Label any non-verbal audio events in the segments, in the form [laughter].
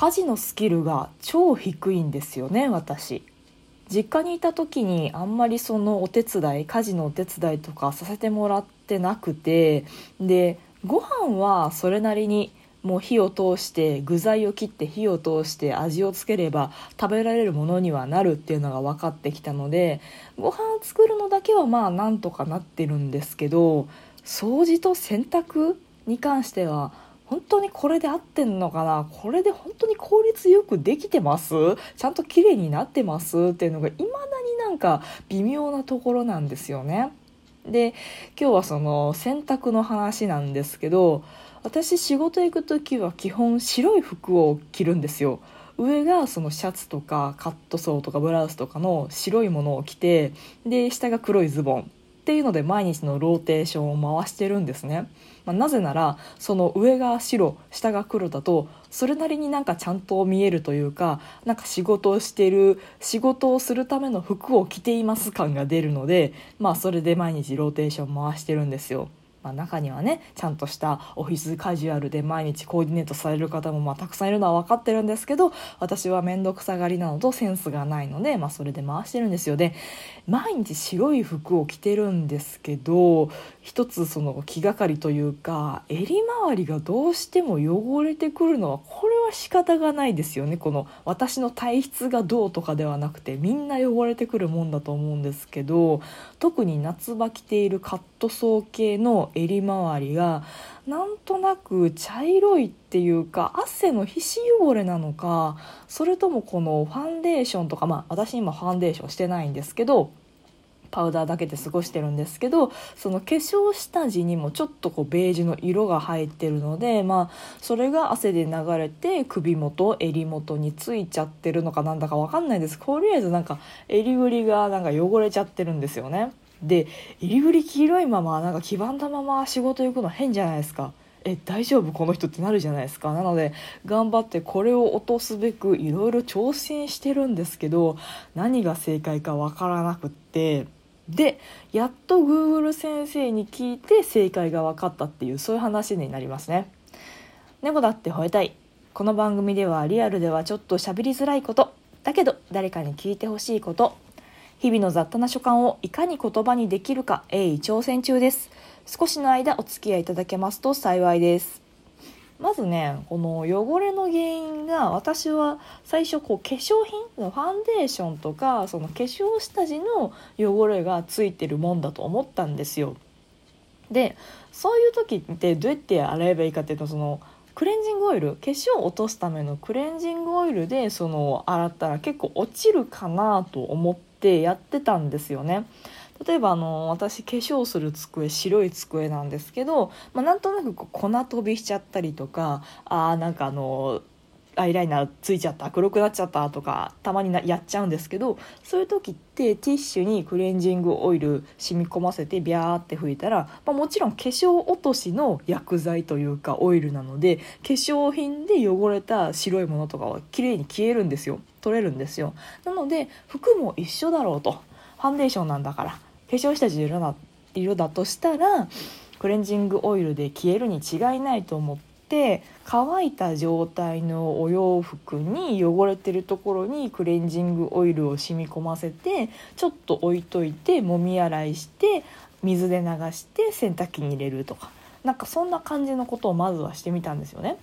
家事のスキルが超低いんですよね私。実家にいた時にあんまりそのお手伝い家事のお手伝いとかさせてもらってなくてでご飯はそれなりにもう火を通して具材を切って火を通して味をつければ食べられるものにはなるっていうのが分かってきたのでご飯を作るのだけはまあなんとかなってるんですけど掃除と洗濯に関しては本当にこれで合ってんのかな？これで本当に効率よくできてます？ちゃんと綺麗になってます？っていうのが未だになんか微妙なところなんですよね。で今日はその洗濯の話なんですけど私仕事行く時は基本白い服を着るんですよ。上がそのシャツとかカットソーとかブラウスとかの白いものを着てで下が黒いズボンっていうので毎日のローテーションを回してるんですね、まあ、なぜならその上が白下が黒だとそれなりになんかちゃんと見えるというかなんか仕事をしてる仕事をするための服を着ています感が出るのでまあそれで毎日ローテーション回してるんですよ。まあ、中にはねちゃんとしたオフィスカジュアルで毎日コーディネートされる方もまあたくさんいるのは分かってるんですけど私は面倒くさがりなのとセンスがないので、まあ、それで回してるんですよ。で毎日白い服を着てるんですけど一つその気がかりというか襟周りがどうしても汚れてくるのはこれ仕方がないですよね。この私の体質がどうとかではなくてみんな汚れてくるもんだと思うんですけど特に夏場着ているカットソー系の襟周りがなんとなく茶色いっていうか汗の皮脂汚れなのかそれともこのファンデーションとかまあ私今ファンデーションしてないんですけどパウダーだけで過ごしてるんですけどその化粧下地にもちょっとこうベージュの色が入ってるのでまあそれが汗で流れて首元襟元についちゃってるのかなんだか分かんないです。とりあえずなんか襟ぐりがなんか汚れちゃってるんですよね。で入りぶり黄色いままなんか黄ばんだまま仕事行くの変じゃないですか。え大丈夫この人ってなるじゃないですか。なので頑張ってこれを落とすべくいろいろ挑戦してるんですけど何が正解かわからなくってでやっと Google 先生に聞いて正解が分かったっていうそういう話になりますね。猫だって吠えたい。この番組ではリアルではちょっと喋りづらいこと。だけど誰かに聞いてほしいこと。日々の雑多な所感をいかに言葉にできるか鋭意挑戦中です。少しの間お付き合いいただけますと幸いです。まずねこの汚れの原因が私は最初こう化粧品ファンデーションとかその化粧下地の汚れがついてるもんだと思ったんですよでそういう時ってどうやって洗えばいいかっていうとそのクレンジングオイル化粧を落とすためのクレンジングオイルでその洗ったら結構落ちるかなと思ってやってたんですよね。例えばあの私化粧する机白い机なんですけど、まあ、なんとなくこう粉飛びしちゃったりとかあなんかあのアイライナーついちゃった黒くなっちゃったとかたまにやっちゃうんですけどそういう時ってティッシュにクレンジングオイル染み込ませてビャーって拭いたら、まあ、もちろん化粧落としの薬剤というかオイルなので化粧品で汚れた白いものとかは綺麗に消えるんですよ。取れるんですよ。なので服も一緒だろうと。ファンデーションなんだから。化粧下地の色だとしたらクレンジングオイルで消えるに違いないと思ってて乾いた状態のお洋服に汚れてるところにクレンジングオイルを染み込ませてちょっと置いといてもみ洗いして水で流して洗濯機に入れるとかなんかそんな感じのことをまずはしてみたんですよね。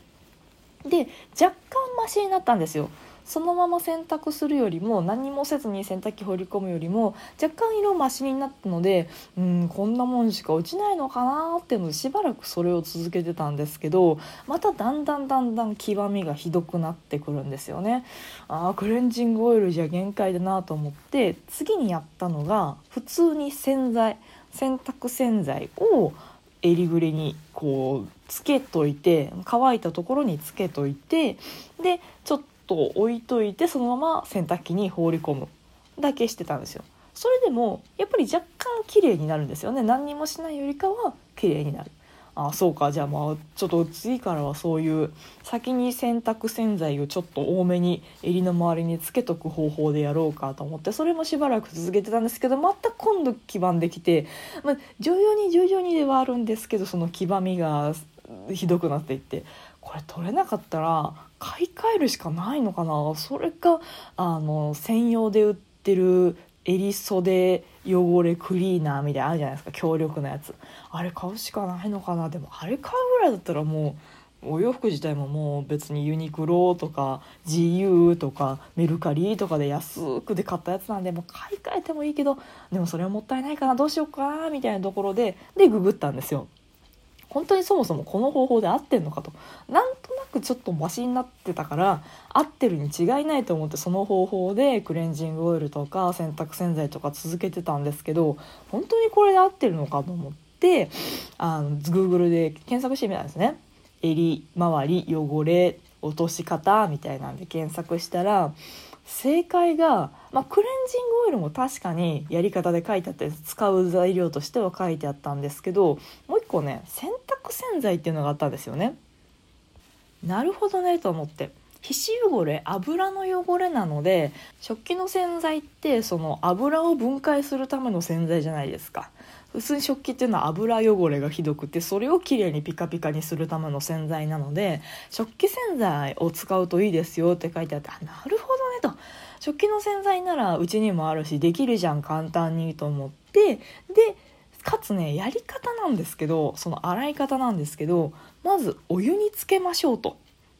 で若干マシになったんですよ。そのまま洗濯するよりも何もせずに洗濯機放り込むよりも若干色増しになったのでうんこんなもんしか落ちないのかなっていうのでしばらくそれを続けてたんですけどまただんだんだんだん黄ばみがひどくなってくるんですよね。あクレンジングオイルじゃ限界だなと思って次にやったのが普通に洗剤洗濯洗剤を襟ぐりにこうつけといて乾いたところにつけといてでちょっとと置いといてそのまま洗濯機に放り込むだけしてたんですよ。それでもやっぱり若干綺麗になるんですよね。何にもしないよりかは綺麗になる。あそうか。じゃあまあちょっと次からはそういう先に洗濯洗剤をちょっと多めに襟の周りにつけとく方法でやろうかと思ってそれもしばらく続けてたんですけどまた今度黄ばんできて、まあ、徐々に徐々にではあるんですけどその黄ばみがひどくなっていってこれ取れなかったら買い替えるしかないのかな？それかあの専用で売ってる襟袖汚れクリーナーみたいなあるじゃないですか。強力なやつ。あれ買うしかないのかな？でもあれ買うぐらいだったらもうお洋服自体ももう別にユニクロとか GU とかメルカリとかで安くで買ったやつなんでもう買い替えてもいいけどでもそれはもったいないかな？どうしようかな？みたいなところででググったんですよ。本当にそもそもこの方法で合ってんのかとなんとなくちょっとマシになってたから合ってるに違いないと思ってその方法でクレンジングオイルとか洗濯洗剤とか続けてたんですけど本当にこれで合ってるのかと思ってあの Google で検索してみたんですね。襟周り汚れ落とし方みたいなんで検索したら正解が、まあ、クレンジングオイルも確かにやり方で書いてあって使う材料としては書いてあったんですけどもう個ね洗濯洗剤っていうのがあったんですよね。なるほどねと思って。皮脂汚れ油の汚れなので食器の洗剤ってその油を分解するための洗剤じゃないですか。普通に食器っていうのは油汚れがひどくてそれをきれいにピカピカにするための洗剤なので食器洗剤を使うといいですよって書いてあってあなるほどねと。食器の洗剤ならうちにもあるしできるじゃん簡単にと思って。でかつねやり方なんですけどその洗い方なんですけどまずお湯につけましょうと。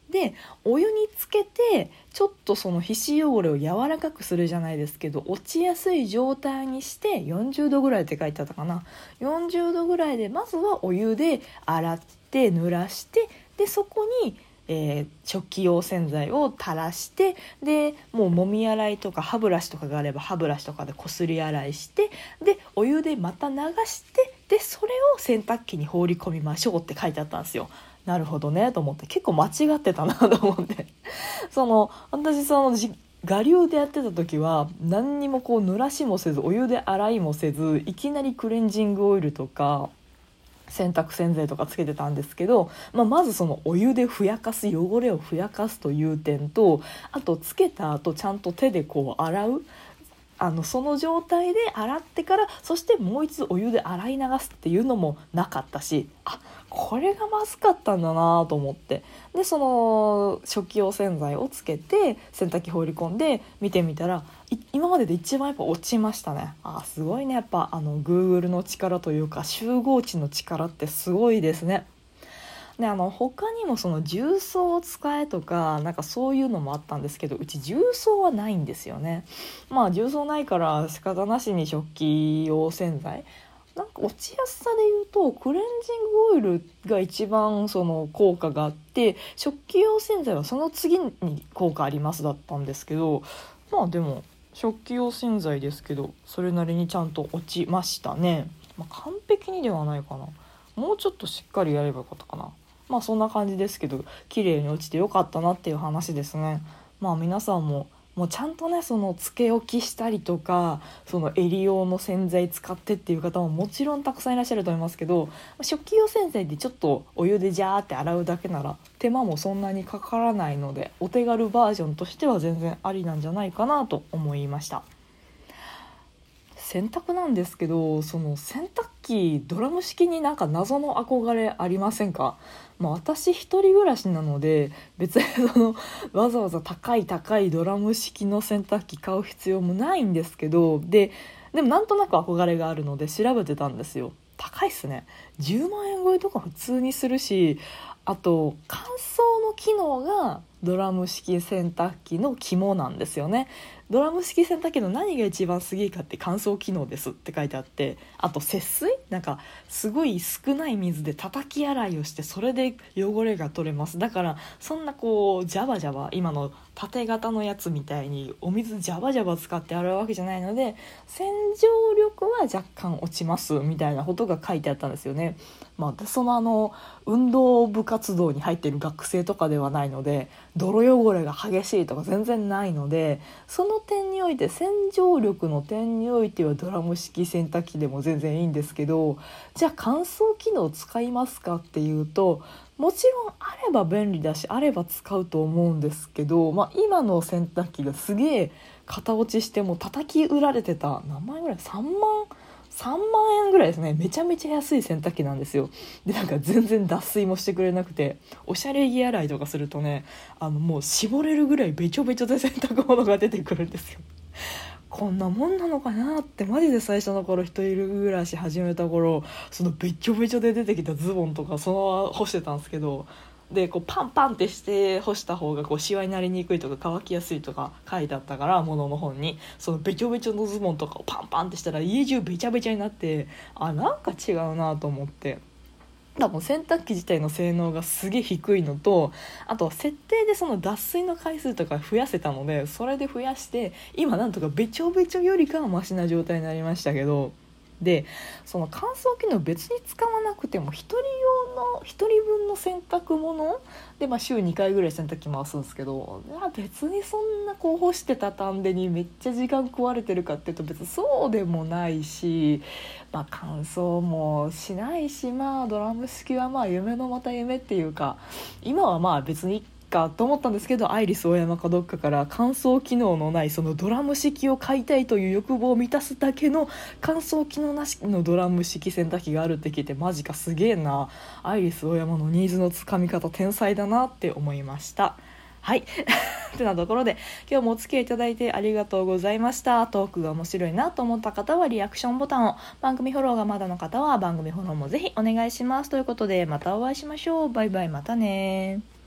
でお湯につけてちょっとその皮脂汚れを柔らかくするじゃないですけど落ちやすい状態にして40度ぐらいって書いてあったかな40度ぐらいでまずはお湯で洗って濡らしてでそこにえー、食器用洗剤を垂らしてでもうもみ洗いとか歯ブラシとかがあれば歯ブラシとかでこすり洗いしてでお湯でまた流してでそれを洗濯機に放り込みましょうって書いてあったんですよ。なるほどねと思って結構間違ってたなと思って [laughs] その私その我流でやってた時は何にもこう濡らしもせずお湯で洗いもせずいきなりクレンジングオイルとか洗濯洗剤とかつけてたんですけど、まあ、まずそのお湯でふやかす汚れをふやかすという点とあとつけた後ちゃんと手でこう洗う。あのその状態で洗ってからそしてもう一度お湯で洗い流すっていうのもなかったしあこれがまずかったんだなと思って。でその食器用洗剤をつけて洗濯機放り込んで見てみたら今までで一番やっぱ落ちましたね。あすごいね。やっぱあの Google の力というか集合値の力ってすごいですね。であの他にもその重曹を使えとかなんかそういうのもあったんですけどうち重曹はないんですよね。まあ重曹ないから仕方なしに食器用洗剤なんか落ちやすさで言うとクレンジングオイルが一番その効果があって食器用洗剤はその次に効果ありますだったんですけどまあでも食器用洗剤ですけどそれなりにちゃんと落ちましたね、まあ、完璧にではないかな。もうちょっとしっかりやればよかったかな。まあそんな感じですけど綺麗に落ちてよかったなっていう話ですね。まあ皆さんももうちゃんとねそのつけ置きしたりとかその襟用の洗剤使ってっていう方ももちろんたくさんいらっしゃると思いますけど食器用洗剤でちょっとお湯でジャーって洗うだけなら手間もそんなにかからないのでお手軽バージョンとしては全然ありなんじゃないかなと思いました。洗濯なんですけどその洗濯機ドラム式になんか謎の憧れありませんか、まあ、私一人暮らしなので別にそのわざわざ高い高いドラム式の洗濯機買う必要もないんですけどででもなんとなく憧れがあるので調べてたんですよ。高いっすね。10万円超えとか普通にするしあと乾燥の機能がドラム式洗濯機の肝なんですよね。ドラム式洗濯機の何が一番すげえかって乾燥機能ですって書いてあってあと節水？なんかすごい少ない水で叩き洗いをしてそれで汚れが取れます。だからそんなこうジャバジャバ今の縦型のやつみたいにお水ジャバジャバ使って洗うわけじゃないので洗浄力は若干落ちますみたいなことが書いてあったんですよね。まあ、そのあの運動部活動に入ってる学生とかではないので泥汚れが激しいとか全然ないのでその点において洗浄力の点においてはドラム式洗濯機でも全然いいんですけどじゃあ乾燥機能使いますかっていうともちろんあれば便利だしあれば使うと思うんですけど、まあ、今の洗濯機がすげえ型落ちしても叩き売られてた何万円ぐらい？3万3万円ぐらいですね。めちゃめちゃ安い洗濯機なんですよ。でなんか全然脱水もしてくれなくておしゃれ着洗いとかするとねあのもう絞れるぐらいべちょべちょで洗濯物が出てくるんですよ。こんなもんなのかなってマジで最初の頃一人暮らし始めた頃そのべちょべちょで出てきたズボンとかそのまま干してたんですけどでこうパンパンってして干した方がこうシワになりにくいとか乾きやすいとか書いてあったから物の本に。そのべちょべちょのズボンとかをパンパンってしたら家中べちゃべちゃになってあなんか違うなと思って。多分洗濯機自体の性能がすげえ低いのとあと設定でその脱水の回数とか増やせたのでそれで増やして今なんとかべちょべちょよりかはマシな状態になりましたけどでその乾燥機能別に使わなくても1人用の1人分の洗濯物で、まあ、週2回ぐらい洗濯機回すんですけど別にそんなこう干して畳んでにめっちゃ時間食われてるかっていうと別にそうでもないし、まあ、乾燥もしないしまあドラム式はまあ夢のまた夢っていうか今はまあ別にかと思ったんですけどアイリスオーヤマかどっかから乾燥機能のないそのドラム式を買いたいという欲望を満たすだけの乾燥機能なしのドラム式洗濯機があるって聞いてマジかすげえな。アイリスオーヤマのニーズのつかみ方天才だなって思いました。[laughs] はい。ってなところで今日もお付き合いいただいてありがとうございました。トークが面白いなと思った方はリアクションボタンを番組フォローがまだの方は番組フォローもぜひお願いします。ということでまたお会いしましょう。バイバイ。またね